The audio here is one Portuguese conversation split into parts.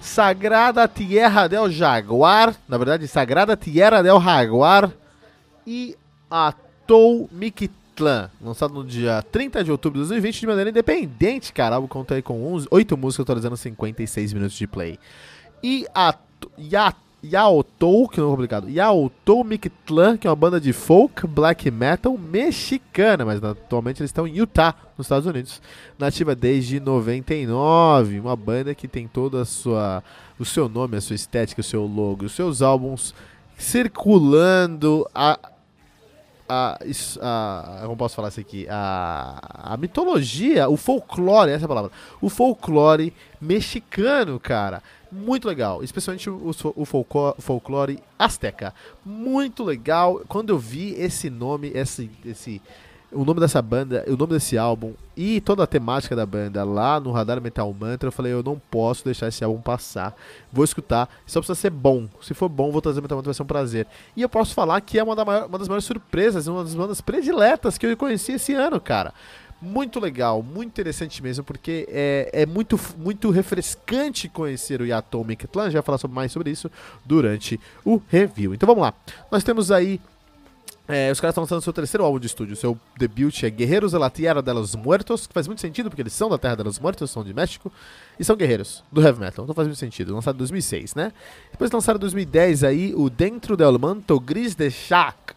Sagrada Tierra del Jaguar, na verdade, Sagrada Tierra del Jaguar e Atou Mictlan, lançado no dia 30 de outubro de 2020 de maneira independente, cara. O álbum conta aí com 11, 8 músicas, atualizando 56 minutos de play. E a Yaotou, que não é complicado, Yaotou Mictlan, que é uma banda de folk black metal mexicana, mas atualmente eles estão em Utah, nos Estados Unidos, nativa desde 99, uma banda que tem toda a sua o seu nome, a sua estética, o seu logo, os seus álbuns circulando a a, a, como posso falar isso aqui? A, a mitologia, o folclore, essa é a palavra. O folclore mexicano, cara. Muito legal, especialmente o, o folclore azteca. Muito legal. Quando eu vi esse nome, esse, esse, o nome dessa banda, o nome desse álbum e toda a temática da banda lá no Radar Metal Mantra, eu falei, eu não posso deixar esse álbum passar. Vou escutar, só precisa ser bom. Se for bom, vou trazer Metal Mantra, vai ser um prazer. E eu posso falar que é uma, da maior, uma das maiores surpresas, uma das bandas prediletas que eu conheci esse ano, cara muito legal, muito interessante mesmo, porque é, é muito, muito refrescante conhecer o Yatomic Clan. Já vai falar sobre, mais sobre isso durante o review. Então vamos lá. Nós temos aí. É, os caras estão lançando seu terceiro álbum de estúdio. Seu debut é Guerreiros de la Tierra de los Muertos, que faz muito sentido, porque eles são da Terra de los Muertos, são de México, e são guerreiros do heavy metal. Então faz muito sentido. Lançado em 2006, né? Depois lançaram em 2010 aí o Dentro del Manto Gris de Shack,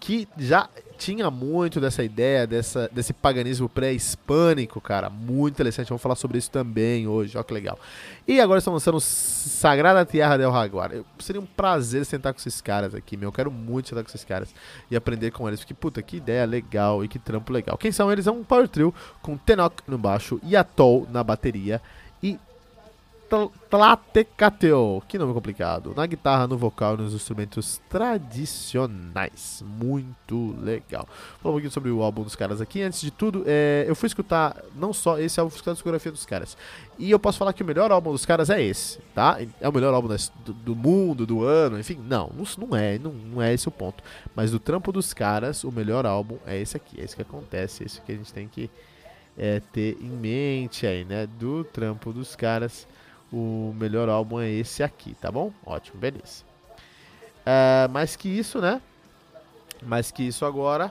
que já tinha muito dessa ideia, dessa, desse paganismo pré-hispânico, cara. Muito interessante. Vamos falar sobre isso também hoje. Olha que legal. E agora estão lançando Sagrada Tierra del Jaguar. Eu, seria um prazer sentar com esses caras aqui, meu. Eu quero muito sentar com esses caras e aprender com eles. Porque, puta, que ideia legal e que trampo legal. Quem são eles? É um power trio com Tenok no baixo e Atol na bateria. E Tlatecateo, que nome complicado, na guitarra, no vocal e nos instrumentos tradicionais. Muito legal. Falar um pouquinho sobre o álbum dos caras aqui. Antes de tudo, é, eu fui escutar não só esse álbum, fui escutar a discografia dos caras. E eu posso falar que o melhor álbum dos caras é esse, tá? É o melhor álbum do, do mundo, do ano, enfim. Não, não é, não, não é esse o ponto. Mas do trampo dos caras, o melhor álbum é esse aqui. É isso que acontece, é isso que a gente tem que é, ter em mente aí, né? Do trampo dos caras o melhor álbum é esse aqui, tá bom? Ótimo, beleza. É, mais que isso, né? Mais que isso agora.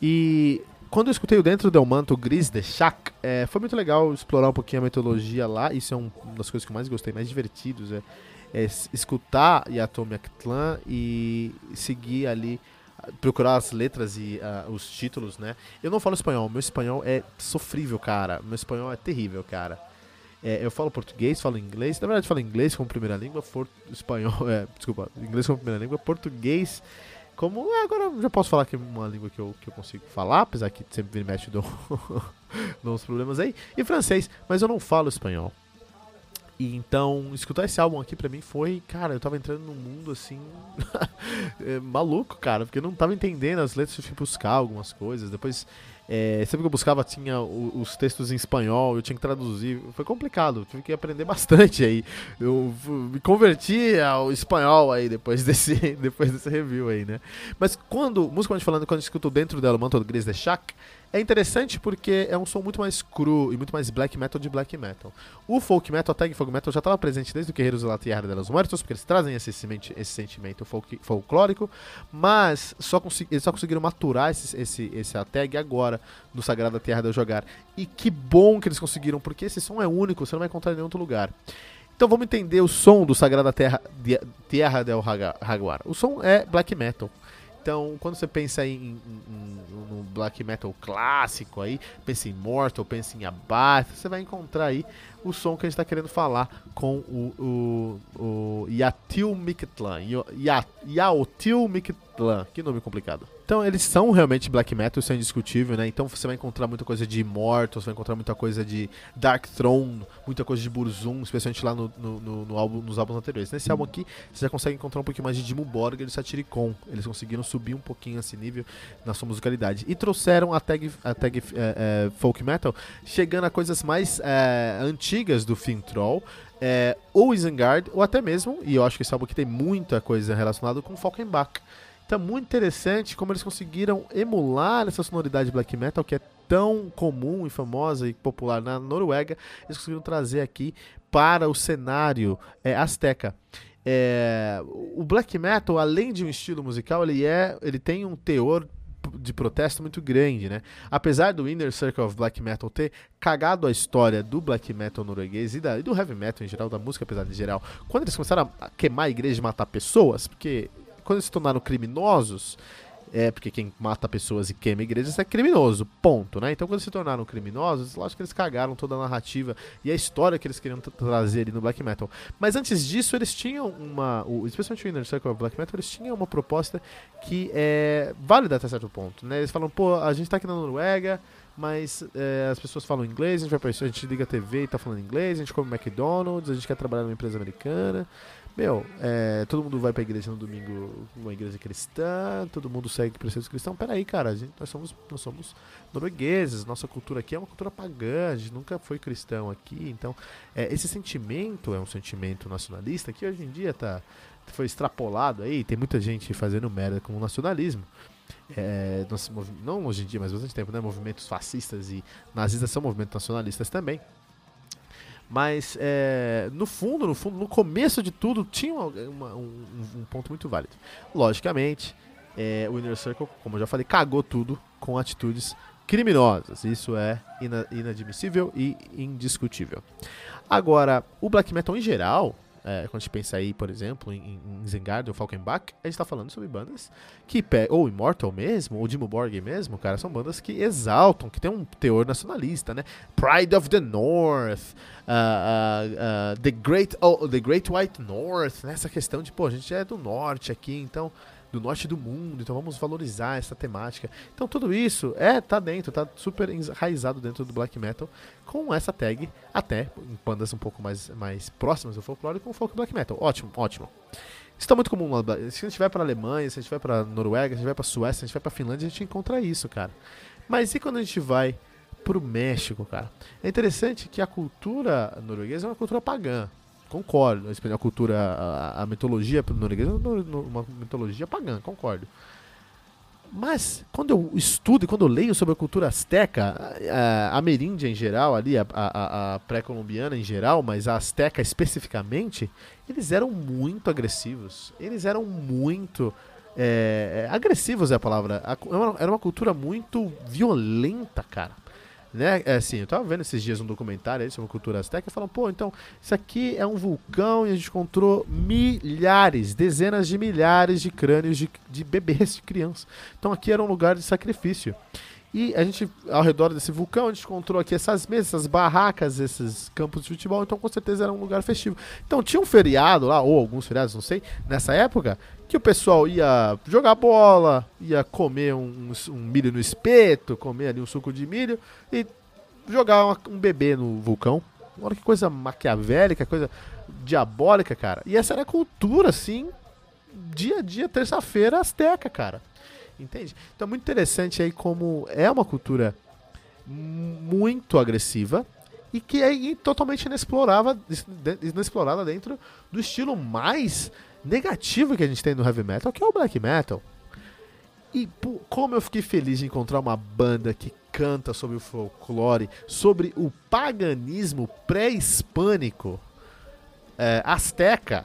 E quando eu escutei o Dentro do Manto Gris de Shack, é, foi muito legal explorar um pouquinho a metodologia lá. Isso é um, uma das coisas que eu mais gostei, mais divertidos. É, é escutar Yatomi Clan e seguir ali procurar as letras e uh, os títulos, né? Eu não falo espanhol, meu espanhol é sofrível, cara. Meu espanhol é terrível, cara. É, eu falo português, falo inglês. Na verdade, falo inglês como primeira língua, for, espanhol, é, desculpa, inglês como primeira língua, português como. É, agora já posso falar que é uma língua que eu, que eu consigo falar, apesar que sempre vira e mexe dou, dou uns problemas aí. E francês, mas eu não falo espanhol. E então, escutar esse álbum aqui pra mim foi, cara, eu tava entrando num mundo assim. é, maluco, cara, porque eu não tava entendendo as letras, eu fui buscar algumas coisas. Depois é, sempre que eu buscava tinha os textos em espanhol, eu tinha que traduzir. Foi complicado, tive que aprender bastante aí. Eu me converti ao espanhol aí depois desse, depois desse review aí, né? Mas quando, musicalmente falando, quando eu escuto dentro dela o Manto Gris de Shack, é interessante porque é um som muito mais cru e muito mais black metal de black metal. O folk metal, a tag folk metal já estava presente desde o Guerreiros da la Tierra de los Muertos, porque eles trazem esse, esse sentimento folk, folclórico, mas só eles só conseguiram maturar esse, esse, esse tag agora no Sagrada Terra del Jogar. E que bom que eles conseguiram, porque esse som é único, você não vai encontrar em nenhum outro lugar. Então vamos entender o som do Sagrada Terra, Terra del Jaguar. O som é black metal. Então, quando você pensa em, em, em, black metal clássico aí, pensa em Mortal, pensa em Abath, você vai encontrar aí o som que a gente está querendo falar com o, o, o Yatil Mictlan. Yaotil Mictlan, que nome complicado. Então eles são realmente black metal, isso é indiscutível, né? Então você vai encontrar muita coisa de Immortals, vai encontrar muita coisa de Dark Throne, muita coisa de Burzum, especialmente lá no, no, no, no álbum, nos álbuns anteriores. Nesse álbum aqui, você já consegue encontrar um pouquinho mais de Dimmu Borgir e Satyricon. Eles conseguiram subir um pouquinho esse nível na sua musicalidade. E trouxeram a tag, a tag é, é, folk metal, chegando a coisas mais é, antigas do Fintroll, é, ou Isengard, ou até mesmo, e eu acho que esse álbum aqui tem muita coisa relacionada com Falkenbach. Então é muito interessante como eles conseguiram emular essa sonoridade black metal que é tão comum e famosa e popular na Noruega, eles conseguiram trazer aqui para o cenário é, azteca. É, o black metal, além de um estilo musical, ele é, ele tem um teor de protesto muito grande, né? Apesar do Inner Circle of Black Metal ter cagado a história do black metal norueguês e, da, e do heavy metal em geral, da música pesada em geral, quando eles começaram a queimar a igreja e matar pessoas, porque quando se tornaram criminosos, é porque quem mata pessoas e queima igrejas é criminoso, ponto, né? Então quando se tornaram criminosos, lógico que eles cagaram toda a narrativa e a história que eles queriam trazer ali no black metal. Mas antes disso, eles tinham uma, o, especialmente o Inner Circle Black Metal, eles tinham uma proposta que é válida até certo ponto, né? Eles falam, pô, a gente tá aqui na Noruega, mas é, as pessoas falam inglês, a gente vai pra a gente liga a TV e tá falando inglês, a gente come McDonald's, a gente quer trabalhar numa empresa americana. Meu, é, todo mundo vai pra igreja no domingo, uma igreja cristã, todo mundo segue preceitos cristãos. Peraí, cara, gente, nós, somos, nós somos noruegueses, nossa cultura aqui é uma cultura pagã, a gente nunca foi cristão aqui. Então, é, esse sentimento é um sentimento nacionalista que hoje em dia tá, foi extrapolado aí, tem muita gente fazendo merda com o nacionalismo. É, não hoje em dia, mas bastante tempo, né? Movimentos fascistas e nazistas são movimentos nacionalistas também. Mas é, no fundo, no fundo, no começo de tudo, tinha uma, uma, um, um, ponto muito válido. Logicamente, é, o Inner Circle, como eu já falei, cagou tudo com atitudes criminosas. Isso é ina inadmissível e indiscutível. Agora, o black metal em geral, é, quando a gente pensa aí, por exemplo, em, em Zengard ou Falkenbach, a gente está falando sobre bandas que, ou Immortal mesmo, ou Dimmu Borgir mesmo, cara, são bandas que exaltam, que tem um teor nacionalista, né? Pride of the North, uh, uh, uh, the, Great, oh, the Great White North, né? essa questão de, pô, a gente é do norte aqui, então do norte do mundo, então vamos valorizar essa temática. Então tudo isso é tá dentro, tá super enraizado dentro do black metal com essa tag até em bandas um pouco mais, mais próximas do folclore com o folk black metal. Ótimo, ótimo. Isso tá muito comum Se a gente vai para Alemanha, se a gente vai para Noruega, se a gente vai para Suécia, se a gente vai para Finlândia, a gente encontra isso, cara. Mas e quando a gente vai pro México, cara? É interessante que a cultura norueguesa é uma cultura pagã. Concordo. A cultura, a, a mitologia norueguesa é uma mitologia pagã, concordo. Mas, quando eu estudo e quando eu leio sobre a cultura azteca, a, a Meríndia em geral, ali, a, a, a pré-colombiana em geral, mas a azteca especificamente, eles eram muito agressivos. Eles eram muito. É, agressivos é a palavra. Era uma cultura muito violenta, cara. Né? É assim, eu tava vendo esses dias um documentário aí sobre cultura azteca e falam, pô, então, isso aqui é um vulcão e a gente encontrou milhares, dezenas de milhares de crânios de, de bebês, de crianças. Então aqui era um lugar de sacrifício. E a gente, ao redor desse vulcão, a gente encontrou aqui essas mesas, essas barracas, esses campos de futebol, então com certeza era um lugar festivo. Então tinha um feriado lá, ou alguns feriados, não sei, nessa época, que o pessoal ia jogar bola, ia comer um, um milho no espeto, comer ali um suco de milho e jogar uma, um bebê no vulcão. Olha que coisa maquiavélica, coisa diabólica, cara. E essa era a cultura, assim, dia a dia, terça-feira, asteca, cara. Entende? Então é muito interessante aí como é uma cultura muito agressiva e que é totalmente inexplorada, inexplorada dentro do estilo mais negativo que a gente tem no heavy metal, que é o black metal. E pô, como eu fiquei feliz de encontrar uma banda que canta sobre o folclore, sobre o paganismo pré-hispânico, é, azteca,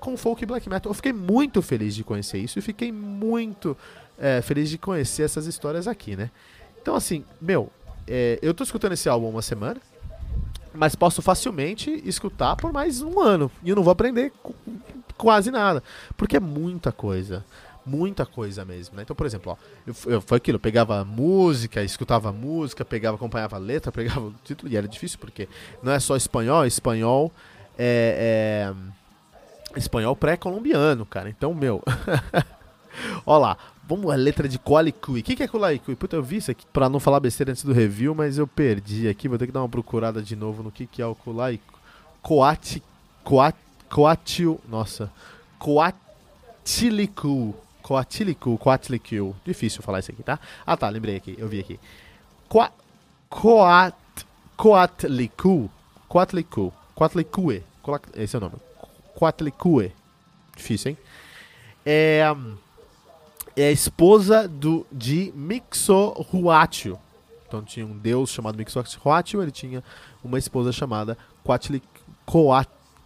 com folk black metal. Eu fiquei muito feliz de conhecer isso e fiquei muito é, feliz de conhecer essas histórias aqui, né? Então, assim, meu, é, eu tô escutando esse álbum uma semana, mas posso facilmente escutar por mais um ano e eu não vou aprender quase nada, porque é muita coisa. Muita coisa mesmo, né? Então, por exemplo, ó, eu, eu, foi aquilo, eu pegava música, escutava música, pegava, acompanhava a letra, pegava o título, e era difícil porque não é só espanhol, espanhol é, é espanhol pré-colombiano, cara. Então, meu, ó lá, Vamos a letra de Koalikui. O que, que é Koalikui? Puta, eu vi isso aqui pra não falar besteira antes do review, mas eu perdi aqui. Vou ter que dar uma procurada de novo no que, que é o Koalikui. Coati. Coat, coatil. Nossa. Coatilicu. Coatilicu. Coatilicu. Difícil falar isso aqui, tá? Ah, tá. Lembrei aqui. Eu vi aqui. Coat. Coat. Coatlicu. Coatlicu. Coatlicue. Esse é o nome. Coatlicue. Difícil, hein? É é a esposa do, de Mixohuatl. Então tinha um deus chamado Mixohuatl, ele tinha uma esposa chamada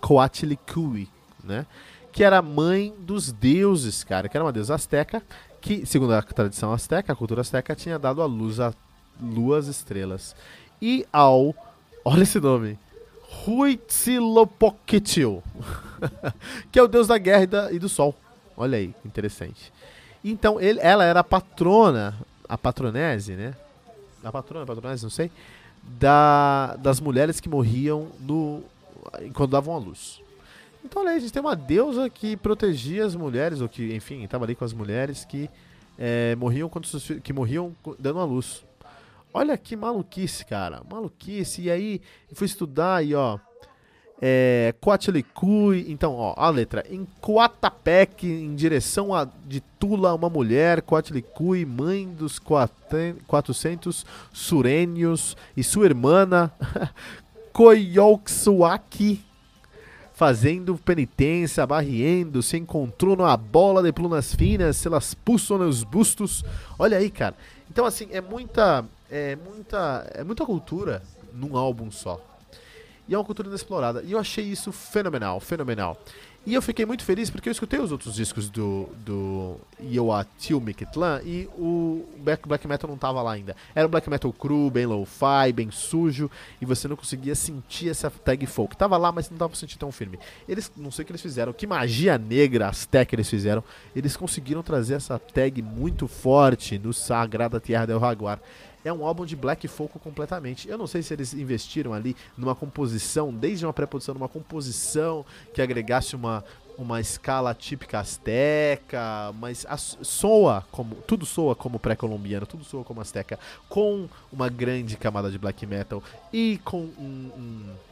Coatlicue, né? Que era mãe dos deuses, cara, que era uma deusa azteca, que, segundo a tradição azteca, a cultura azteca, tinha dado à luz a luas estrelas. E ao, olha esse nome, Huitzilopochtli, que é o deus da guerra e, da, e do sol. Olha aí, interessante. Então, ele, ela era a patrona, a patronese, né? A patrona, a patronese, não sei, da, das mulheres que morriam no quando davam a luz. Então, olha aí, a gente tem uma deusa que protegia as mulheres, ou que, enfim, estava ali com as mulheres que é, morriam quando que morriam dando a luz. Olha que maluquice, cara, maluquice. E aí, fui estudar e ó, é, Coatlicui, então, ó, a letra. Em Coatapec, em direção a, de Tula, uma mulher, Coatlicui, mãe dos 400 surênios, e sua irmã, Koyoksuaki, fazendo penitência, barriendo, se encontrou numa bola de plumas finas, se las puso nos bustos. Olha aí, cara. Então, assim, é muita, é muita, é muita cultura num álbum só. E é uma cultura inexplorada. E eu achei isso fenomenal, fenomenal. E eu fiquei muito feliz porque eu escutei os outros discos do, do Yoatil Mikitlan e o black, black metal não tava lá ainda. Era um black metal cru, bem low-fi, bem sujo, e você não conseguia sentir essa tag folk. Tava lá, mas não pra sentir tão firme. Eles, não sei o que eles fizeram, que magia negra, as tech eles fizeram, eles conseguiram trazer essa tag muito forte no Sagrada Tierra del Jaguar é um álbum de black folk completamente. Eu não sei se eles investiram ali numa composição, desde uma pré-produção, numa composição que agregasse uma, uma escala típica asteca, mas a, soa como tudo soa como pré-colombiano, tudo soa como asteca, com uma grande camada de black metal e com um, um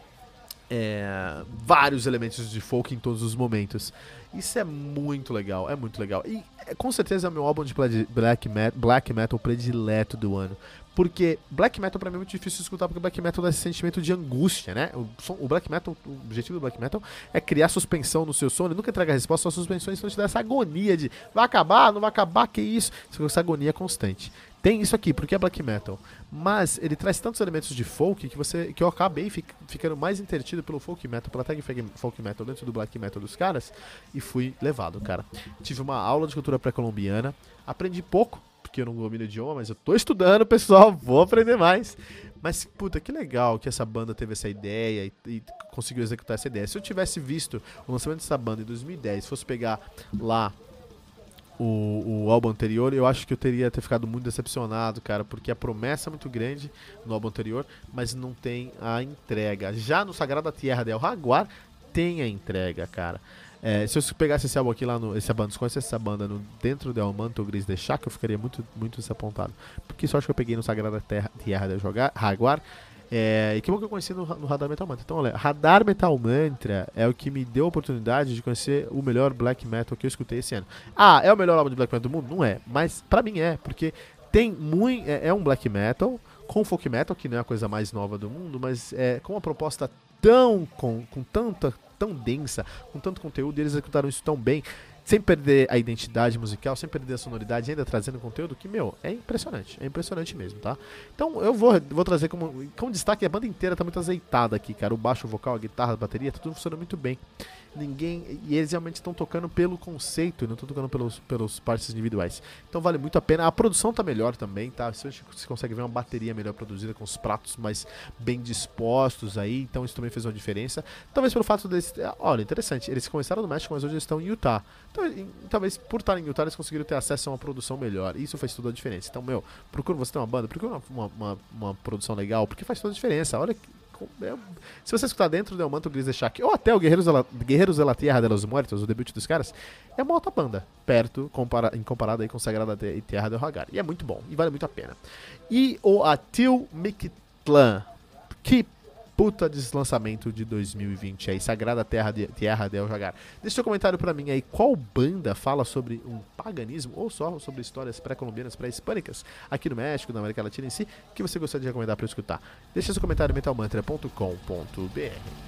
é, vários elementos de folk em todos os momentos. Isso é muito legal, é muito legal. E é, com certeza é o meu álbum de black, black metal predileto do ano. Porque black metal pra mim é muito difícil de escutar, porque black metal dá esse sentimento de angústia, né? O, som, o black metal, o objetivo do black metal é criar suspensão no seu som, ele nunca entrega a resposta, só suspensões então te dá essa agonia de vai acabar, não vai acabar, que isso? Essa agonia constante. Tem isso aqui, porque é black metal. Mas ele traz tantos elementos de folk que você que eu acabei ficando mais intertido pelo folk metal, pela tag folk metal dentro do black metal dos caras e fui levado, cara. Tive uma aula de cultura pré-colombiana, aprendi pouco, porque eu não domino o idioma, mas eu tô estudando, pessoal, vou aprender mais. Mas, puta, que legal que essa banda teve essa ideia e, e, conseguiu executar essa ideia. Se eu tivesse visto o lançamento dessa banda em 2010, fosse pegar lá o, o álbum anterior, eu acho que eu teria ter ficado muito decepcionado, cara, porque a promessa é muito grande no álbum anterior, mas não tem a entrega. Já no Sagrada Tierra del Jaguar, tem a entrega, cara. É, se eu pegasse esse álbum aqui lá no. Esse banda, se essa banda no, dentro do Almanto Gris de Chac, eu ficaria muito, muito desapontado. Porque só acho que eu peguei no Sagrada Terra, Tierra del Jaguar. É, e que bom que eu conheci no, no, Radar Metal Mantra. Então, olha, Radar Metal Mantra é o que me deu a oportunidade de conhecer o melhor black metal que eu escutei esse ano. Ah, é o melhor álbum de black metal do mundo? Não é, mas pra mim é, porque tem muito. É, é um black metal com folk metal, que não é a coisa mais nova do mundo, mas é com uma proposta tão. com, com tanta. tão densa, com tanto conteúdo, e eles executaram isso tão bem sem perder a identidade musical, sem perder a sonoridade, ainda trazendo conteúdo que, meu, é impressionante. É impressionante mesmo, tá? Então eu vou, vou trazer como, como destaque, a banda inteira tá muito azeitada aqui, cara. O baixo, o vocal, a guitarra, a bateria, tá tudo funcionando muito bem ninguém. E eles realmente estão tocando pelo conceito e não estão tocando pelos, pelos partes individuais. Então vale muito a pena. A produção tá melhor também, tá? Você consegue ver uma bateria melhor produzida, com os pratos mais bem dispostos aí. Então isso também fez uma diferença. Talvez pelo fato deles. Olha, interessante. Eles começaram no México, mas hoje eles estão em Utah. Então, em, talvez por estar em Utah, eles conseguiram ter acesso a uma produção melhor. E isso faz toda a diferença. Então, meu, procura você ter uma banda, procura uma, uma, uma, uma produção legal, porque faz toda a diferença. Olha é, se você escutar dentro do Manto Gris de Shaq, ou até o Guerreiros Guerreiros de la de los Muertos, o debut dos caras, é uma outra banda, perto, compara, comparado aí com Sagrada Tierra del Hagar. E é muito bom, e vale muito a pena. E o Atil Mictlan, que puta deslançamento de 2020 aí, Sagrada Terra de Terra del Jagar. Deixa seu comentário para mim aí, qual banda fala sobre um paganismo ou só sobre histórias pré-colombianas, pré-hispânicas aqui no México, na América Latina em si, que você gostaria de recomendar para eu escutar? Deixa seu comentário em metalmantra.com.br.